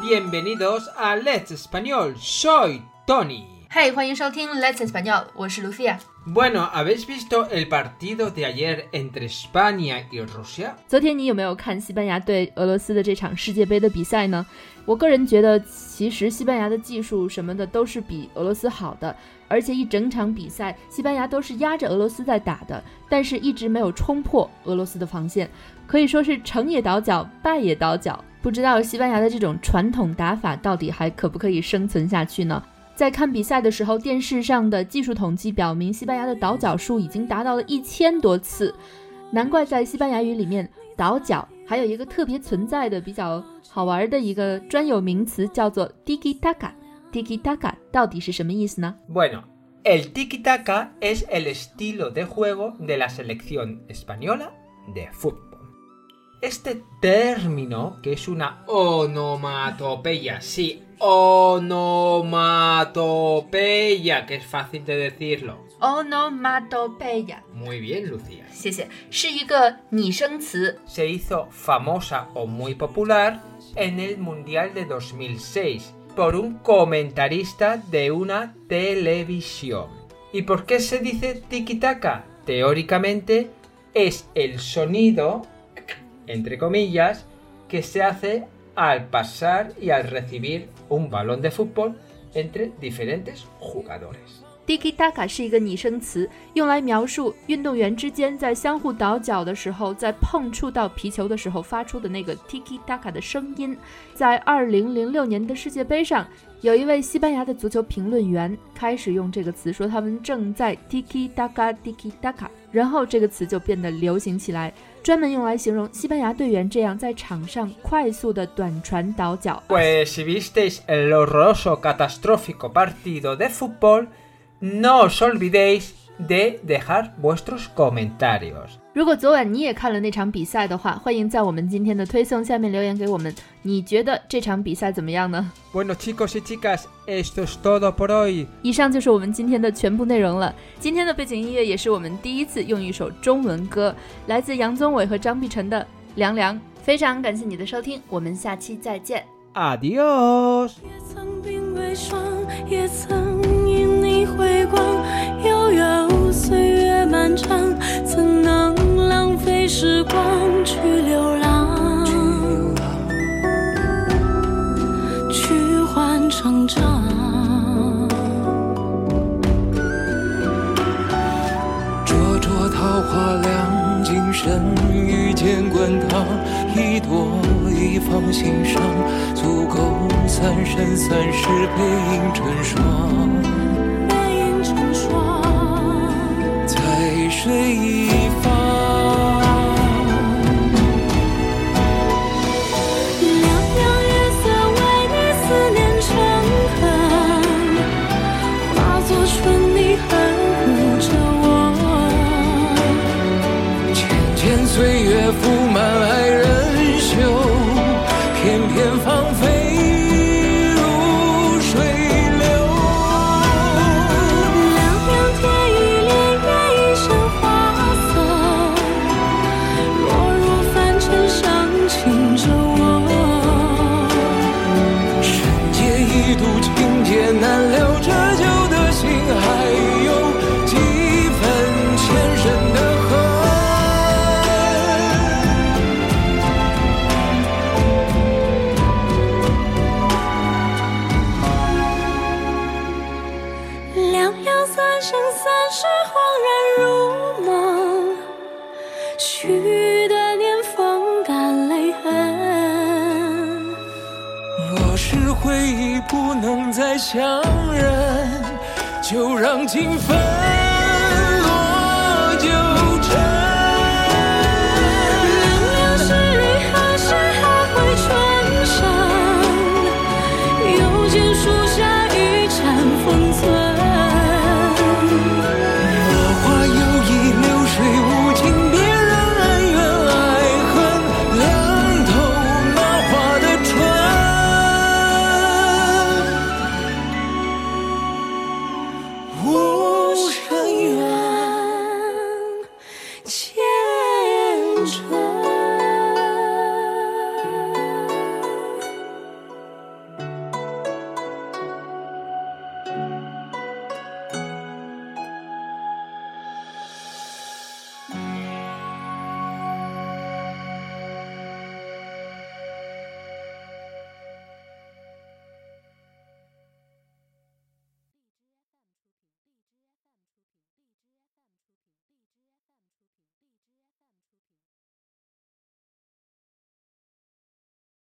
bienvenidos a Let's Español. Soy Tony. Hey, 欢迎收听 Let's Español，我是 Lucia。Bueno, ¿habéis visto el partido de ayer entre España y Rusia? 昨天你有没有看西班牙对俄罗斯的这场世界杯的比赛呢？我个人觉得，其实西班牙的技术什么的都是比俄罗斯好的，而且一整场比赛西班牙都是压着俄罗斯在打的，但是一直没有冲破俄罗斯的防线，可以说是成也倒脚，败也倒脚。不知道西班牙的这种传统打法到底还可不可以生存下去呢？在看比赛的时候，电视上的技术统计表明，西班牙的倒脚数已经达到了一千多次，难怪在西班牙语里面倒脚还有一个特别存在的比较好玩的一个专有名词，叫做 tiki taka。tiki taka 到底是什么意思呢？Bueno, el tiki-taka es el estilo de juego de la selección española de fútbol. Este término, que es una onomatopeya, sí, onomatopeya, que es fácil de decirlo. Onomatopeya. Muy bien, Lucía. Sí, sí. Se hizo famosa o muy popular en el Mundial de 2006 por un comentarista de una televisión. ¿Y por qué se dice tiki-taka? Teóricamente es el sonido entre comillas, que se hace al pasar y al recibir un balón de fútbol entre diferentes jugadores. Tiki taka 是一个拟声词，用来描述运动员之间在相互倒脚的时候，在碰触到皮球的时候发出的那个 tiki taka 的声音。在二零零六年的世界杯上，有一位西班牙的足球评论员开始用这个词，说他们正在 tiki taka tiki taka，然后这个词就变得流行起来，专门用来形容西班牙队员这样在场上快速的短传倒脚。Pues si visteis el horroroso catastrófico partido de fútbol, no os olvidéis de dejar vuestros comentarios. 如果昨晚你也看了那场比赛的话，欢迎在我们今天的推送下面留言给我们，你觉得这场比赛怎么样呢？Bueno chicos y chicas, esto es todo por hoy. 以上就是我们今天的全部内容了。今天的背景音乐也是我们第一次用一首中文歌，来自杨宗纬和张碧晨的《凉凉》。非常感谢你的收听，我们下期再见。Adiós. 也曾时光去流浪，去换成长。灼灼桃花凉，今生遇见滚烫，一朵一放心上，足够三生三世背影成双。背影成双，在水一岁月覆满爱人袖，片片芳菲如水流。凉凉天一帘月一身花色，落入凡尘伤情着我。深夜一度情劫难留，生三世，恍然如梦，许的年风干泪痕。若是回忆不能再相认，就让情分